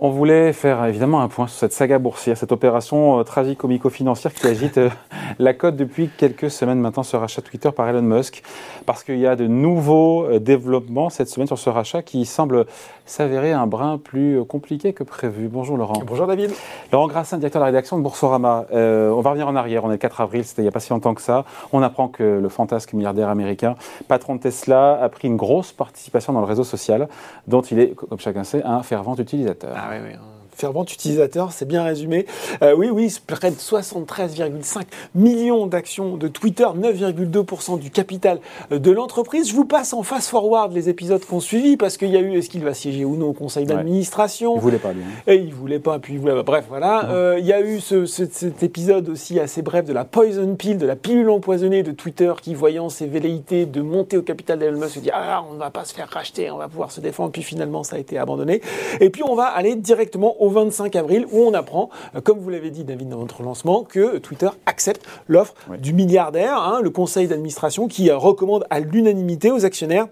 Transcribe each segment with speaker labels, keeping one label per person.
Speaker 1: On voulait faire évidemment un point sur cette saga boursière, cette opération euh, tragico-financière qui agite euh, la cote depuis quelques semaines maintenant, ce rachat Twitter par Elon Musk, parce qu'il y a de nouveaux euh, développements cette semaine sur ce rachat qui semble s'avérer un brin plus compliqué que prévu. Bonjour Laurent.
Speaker 2: Bonjour David.
Speaker 1: Laurent Grassin, directeur de la rédaction de Boursorama. on va revenir en arrière, on est le 4 avril, c'était il n'y a pas si longtemps que ça. On apprend que le fantasque milliardaire américain, patron de Tesla, a pris une grosse participation dans le réseau social, dont il est, comme chacun sait, un fervent utilisateur.
Speaker 2: Ah Ah, oui, oui fervent utilisateur, c'est bien résumé. Euh, oui, oui, près de 73,5 millions d'actions de Twitter, 9,2% du capital euh, de l'entreprise. Je vous passe en fast-forward les épisodes qu'on suivi parce qu'il y a eu est-ce qu'il va siéger ou non au conseil d'administration?
Speaker 1: Il voulait pas, lui.
Speaker 2: Hein. Et il voulait pas, puis il voulait Bref, voilà. Euh, il y a eu cet épisode aussi assez bref de la poison pill, de la pilule empoisonnée de Twitter qui, voyant ses velléités de monter au capital d'Elon Musk, se dit Ah, on ne va pas se faire racheter, on va pouvoir se défendre. Puis finalement, ça a été abandonné. Et puis, on va aller directement au 25 avril où on apprend, euh, comme vous l'avez dit David dans votre lancement, que Twitter accepte l'offre du milliardaire, hein, le conseil d'administration qui euh, recommande à l'unanimité aux actionnaires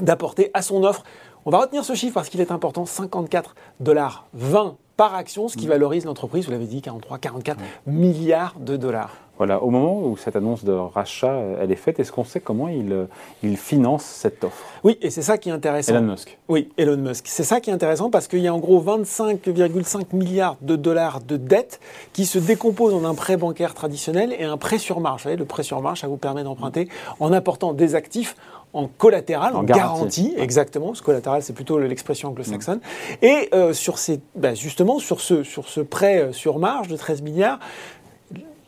Speaker 2: d'apporter à son offre, on va retenir ce chiffre parce qu'il est important, 54 dollars 20 par action, ce qui mm. valorise l'entreprise, vous l'avez dit, 43, 44 milliards de dollars.
Speaker 1: Voilà, au moment où cette annonce de rachat euh, elle est faite, est-ce qu'on sait comment il, euh, il finance cette offre?
Speaker 2: Oui, et c'est ça qui est intéressant.
Speaker 1: Elon Musk.
Speaker 2: Oui, Elon Musk. C'est ça qui est intéressant parce qu'il y a en gros 25,5 milliards de dollars de dettes qui se décomposent en un prêt bancaire traditionnel et un prêt sur marge. Vous savez, le prêt sur marge, ça vous permet d'emprunter en apportant des actifs en collatéral, en, garantie. exactement. Ce collatéral, c'est plutôt l'expression anglo-saxonne. Et euh, sur ces, bah, justement, sur ce, sur ce prêt sur marge de 13 milliards,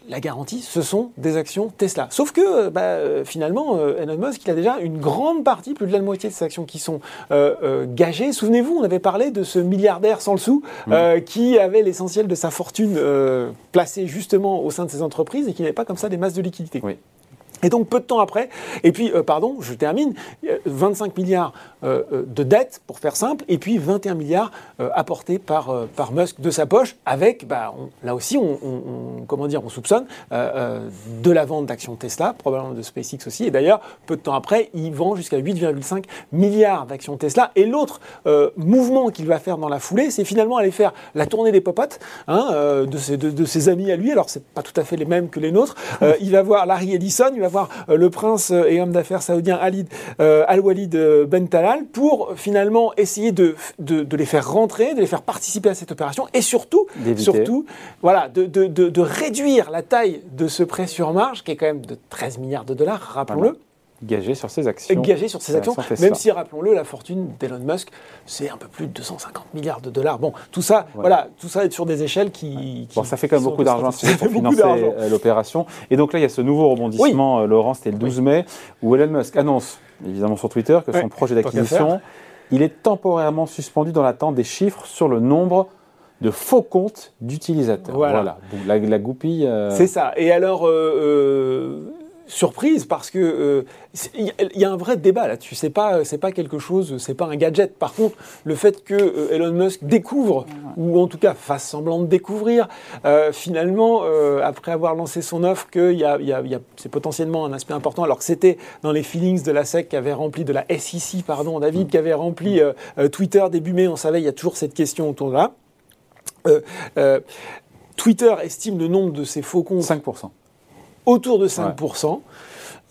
Speaker 2: la garantie, ce sont des actions Tesla. Sauf que euh, bah, euh, finalement, euh, Elon Musk, il a déjà une grande partie, plus de la moitié de ces actions qui sont gagées. Souvenez-vous, on avait parlé de ce milliardaire sans le sou qui avait l'essentiel de sa fortune placée justement au sein de ses entreprises et qui n'avait pas comme ça des masses de liquidités.
Speaker 1: Oui.
Speaker 2: Et donc peu de temps après, et puis pardon, je termine, 25 milliards de dettes pour faire simple, et puis 21 milliards apportés par, par Musk de sa poche, avec, bah, là aussi, on, comment dire, on soupçonne euh, euh, de la vente d'actions Tesla, probablement de SpaceX aussi. Et d'ailleurs, peu de temps après, il vend jusqu'à 8,5 milliards d'actions Tesla. Et l'autre euh, mouvement qu'il va faire dans la foulée, c'est finalement aller faire la tournée des popotes hein, de, ses, amis à lui. Alors, c'est pas tout à fait les mêmes que les nôtres. il va voir Larry Ellison, voir le prince et homme d'affaires saoudien Al-Walid Ben Talal pour finalement essayer de, de, les faire rentrer, de les faire participer à cette opération et surtout, surtout voilà, de, de réduire la taille de ce prêt sur marge, qui est quand même de 13 milliards de dollars, rappelons-le.
Speaker 1: Gagé sur ses actions.
Speaker 2: Gagé sur ses actions, même si, rappelons-le, la fortune d'Elon Musk, c'est un peu plus de 250 milliards de dollars. Bon, tout ça, voilà, tout ça est sur des échelles qui.
Speaker 1: bon, ça fait quand même beaucoup d'argent pour financer euh, l'opération. Et donc là, il y a ce nouveau rebondissement, euh, Laurent, c'était le 12 mai, où Elon Musk annonce, évidemment sur Twitter, que son projet d'acquisition, il est temporairement suspendu dans l'attente des chiffres sur le nombre de faux comptes d'utilisateurs. Voilà. la, goupille. Euh,
Speaker 2: C'est ça. Et alors, euh, surprise, parce que il y, a un vrai débat là-dessus. C'est pas, c'est pas quelque chose, c'est pas un gadget. Par contre, le fait que Elon Musk découvre, ou en tout cas fasse semblant de découvrir, finalement, après avoir lancé son offre, que y a, y a, c'est potentiellement un aspect important, alors que c'était dans les feelings de la SEC qui avait rempli, de la SEC, pardon, David, qui avait rempli Twitter début mai, on savait, il y a toujours cette question autour de là. Euh, euh, Twitter estime le nombre de ses faux comptes
Speaker 1: 5%.
Speaker 2: Autour de 5%.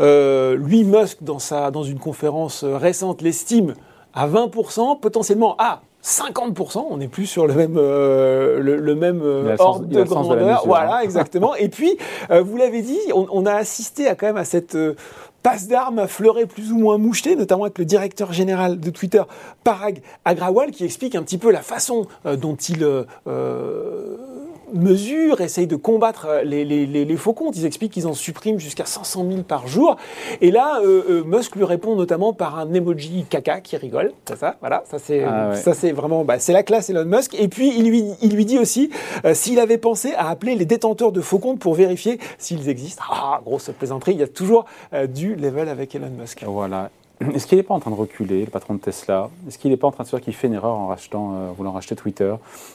Speaker 2: Euh, lui, Musk, dans, sa, dans une conférence récente, l'estime à 20%, potentiellement à 50%, on n'est plus sur le même, le, même ordre de grandeur. voilà, exactement. Et puis, vous l'avez dit, on, on, a assisté à quand même à cette passe d'armes à fleurer plus ou moins moucheté, notamment avec le directeur général de Twitter, Parag Agrawal, qui explique un petit peu la façon euh, dont il euh, euh, mesure, essaye de combattre les, faux comptes. Ils expliquent qu'ils en suppriment jusqu'à 500 000 par jour. Et là, Musk lui répond notamment par un emoji caca qui rigole. C'est ça, voilà. Ça c'est, ah ça c'est vraiment, bah, c'est la classe Elon Musk. Et puis il lui, il lui dit aussi s'il avait pensé à appeler les détenteurs de faux comptes pour vérifier s'ils existent. Ah, grosse plaisanterie. Il y a toujours du level avec Elon Musk.
Speaker 1: Voilà. est-ce qu'il n'est pas en train de reculer, le patron de Tesla? Est-ce qu'il n'est pas en train de se dire qu'il fait une erreur en rachetant, euh, voulant racheter Twitter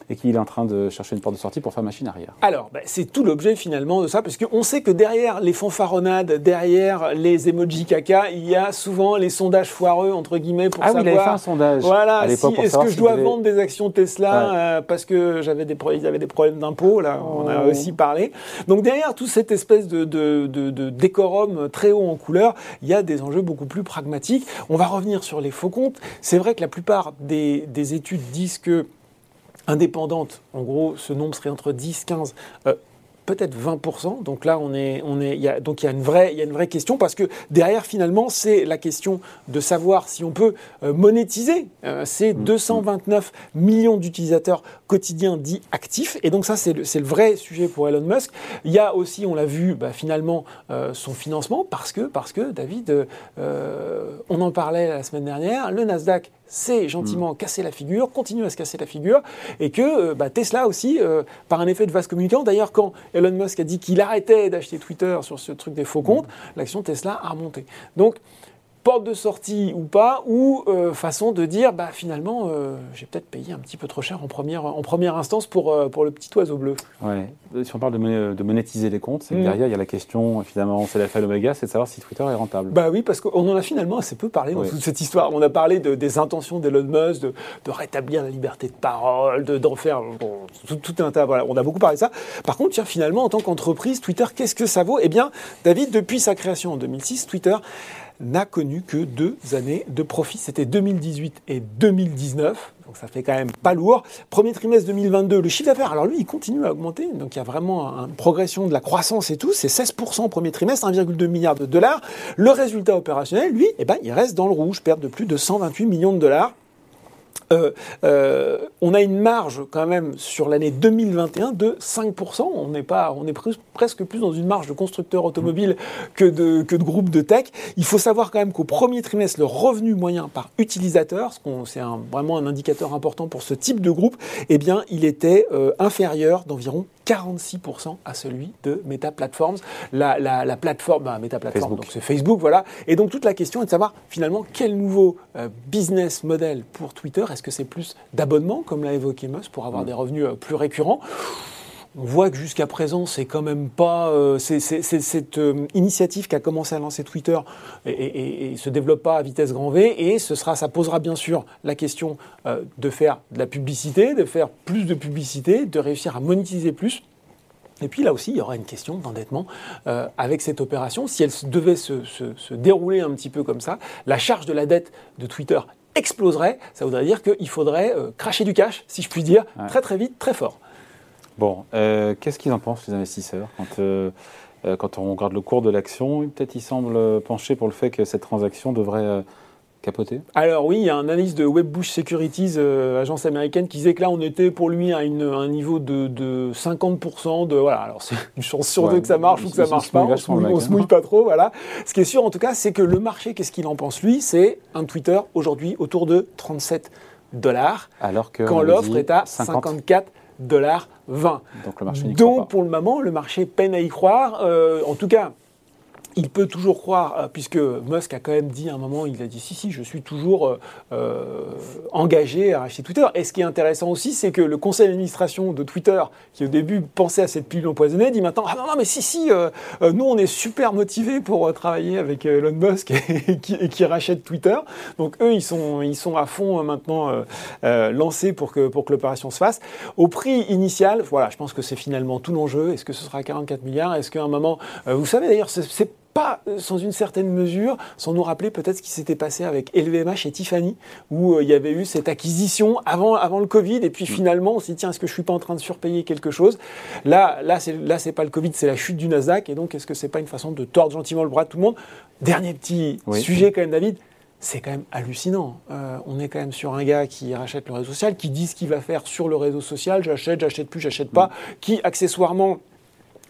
Speaker 1: et qu'il est en train de chercher une porte de sortie pour faire machine arrière?
Speaker 2: Alors, ben, c'est tout l'objet finalement de ça, parce qu'on sait que derrière les fanfaronnades, derrière les emojis caca, il y a souvent les sondages foireux, entre guillemets, pour
Speaker 1: ah
Speaker 2: savoir...
Speaker 1: Ah oui, il avait fait un sondage
Speaker 2: Voilà, si, est-ce que je dois vendre des actions Tesla euh, parce que j'avais des, ils avaient des problèmes d'impôts, là, on a oh. aussi parlé. Donc derrière toute cette espèce de, de, de décorum très haut en couleur, il y a des enjeux beaucoup plus pragmatiques. On va revenir sur les faux comptes, c'est vrai que la plupart des, études disent que indépendantes, en gros, ce nombre serait entre 10, 15, peut-être 20%. Donc là, on est, on est, y a, donc il y a une vraie, il y a une vraie question parce que derrière, finalement, c'est la question de savoir si on peut euh, monétiser euh, ces 229 mmh. millions d'utilisateurs quotidiens dits actifs. Et donc ça, c'est le, le, vrai sujet pour Elon Musk. Il y a aussi, on l'a vu, bah, finalement, euh, son financement parce que, parce que David, on en parlait la semaine dernière, le Nasdaq s'est gentiment mm. cassé la figure, continue à se casser la figure, et que euh, bah, Tesla aussi, euh, par un effet de vase communicant, d'ailleurs quand Elon Musk a dit qu'il arrêtait d'acheter Twitter sur ce truc des faux comptes, mm. l'action Tesla a remonté. Donc porte de sortie ou pas, ou euh, façon de dire, bah, finalement, euh, j'ai peut-être payé un petit peu trop cher en première, en première instance pour, euh, pour le petit oiseau bleu.
Speaker 1: Ouais. Si on parle de, de monétiser les comptes, c'est que mm. derrière, il y a la question, finalement, c'est l'alpha et l'oméga, c'est de savoir si Twitter est rentable.
Speaker 2: Bah oui, parce qu'on en a finalement assez peu parlé dans toute cette histoire. On a parlé de, des intentions d'Elon Musk, de, de, rétablir la liberté de parole, d'en faire tout, un tas. Voilà, on a beaucoup parlé de ça. Par contre, tiens, finalement, en tant qu'entreprise, Twitter, qu'est-ce que ça vaut? Eh bien, David, depuis sa création en 2006, Twitter n'a connu que deux années de profit. C'était 2018 et 2019. Donc ça fait quand même pas lourd. Premier trimestre 2022, le chiffre d'affaires, alors lui, il continue à augmenter. Donc il y a vraiment une progression de la croissance et tout. C'est 16% au premier trimestre, 1,2 milliard de dollars. Le résultat opérationnel, lui, eh ben, il reste dans le rouge, perte de plus de 128 millions de dollars. Euh, euh, on a une marge quand même sur l'année 2021 de 5%. On n'est pas, on est presque plus dans une marge de constructeur automobile que de, que de groupe de tech. Il faut savoir quand même qu'au premier trimestre, le revenu moyen par utilisateur, c'est vraiment un indicateur important pour ce type de groupe, eh bien, il était euh, inférieur d'environ 46% à celui de Meta Platforms, la, la, plateforme, bah, Meta Platforms, donc c'est Facebook, voilà. Et donc toute la question est de savoir finalement quel nouveau euh, business model pour Twitter? Est-ce que c'est plus d'abonnement, comme l'a évoqué Musk, pour avoir mm. des revenus euh, plus récurrents? On voit que jusqu'à présent, c'est quand même pas. Euh, c'est cette euh, initiative qui a commencé à lancer Twitter et, se développe pas à vitesse grand V. Et ce sera, ça posera bien sûr la question euh, de faire de la publicité, de faire plus de publicité, de réussir à monétiser plus. Et puis là aussi, il y aura une question d'endettement avec cette opération. Si elle devait se, dérouler un petit peu comme ça, la charge de la dette de Twitter exploserait. Ça voudrait dire qu'il faudrait cracher du cash, si je puis dire, très très vite, très fort.
Speaker 1: Bon, euh, qu'est-ce qu'ils en pensent les investisseurs quand, euh, euh, quand on regarde le cours de l'action Peut-être ils semblent pencher pour le fait que cette transaction devrait capoter
Speaker 2: Alors oui, il y a un analyse de Webbush Securities, agence américaine, qui disait que là on était pour lui à, un niveau de, 50% de voilà. Alors c'est une chance sur deux que ça marche ou que ça marche pas. On, se mouille, se mouille pas trop, voilà. Ce qui est sûr en tout cas, c'est que le marché, qu'est-ce qu'il en pense lui? C'est un Twitter aujourd'hui autour de 37 dollars, alors que quand l'offre est à 54 dollars 20. Donc, le marché Donc pour le moment, le marché peine à y croire. Euh, en tout cas, il peut toujours croire, euh, puisque Musk a quand même dit à un moment, il a dit si, si, je suis toujours euh, euh, engagé à racheter Twitter. Et ce qui est intéressant aussi, c'est que le conseil d'administration de Twitter, qui au début pensait à cette pilule empoisonnée, dit maintenant, ah non, non, mais si, si, nous on est super motivés pour travailler avec Elon Musk et, qui, rachète Twitter. Donc eux, ils sont, ils sont à fond maintenant lancés pour que, pour que l'opération se fasse. Au prix initial, voilà, je pense que c'est finalement tout l'enjeu. Est-ce que ce sera 44 milliards? Est-ce qu'à un moment, vous savez d'ailleurs, c'est pas euh, sans une certaine mesure, sans nous rappeler peut-être ce qui s'était passé avec LVMH et Tiffany, où euh, il y avait eu cette acquisition avant, avant le Covid, et puis mm. finalement on s'est dit, tiens, est-ce que je suis pas en train de surpayer quelque chose? Là, là, c'est, là, c'est pas le Covid, c'est la chute du Nasdaq, et donc est-ce que c'est pas une façon de tordre gentiment le bras de tout le monde? Dernier petit sujet quand même, David, c'est quand même hallucinant. Euh, on est quand même sur un gars qui rachète le réseau social, qui dit ce qu'il va faire sur le réseau social, j'achète, j'achète plus, j'achète pas, mm. qui accessoirement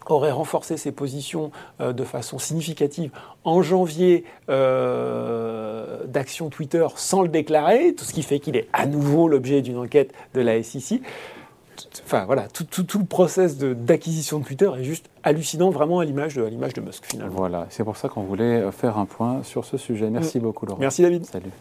Speaker 2: aurait renforcé ses positions euh, de façon significative en janvier euh, d'action Twitter sans le déclarer, tout ce qui fait qu'il est à nouveau l'objet d'une enquête de la SEC. enfin voilà, tout, tout, le process d'acquisition de, Twitter est juste hallucinant, vraiment à l'image de, de Musk finalement.
Speaker 1: Voilà, c'est pour ça qu'on voulait faire un point sur ce sujet. Merci mm. beaucoup Laurent.
Speaker 2: Merci David.
Speaker 1: Salut.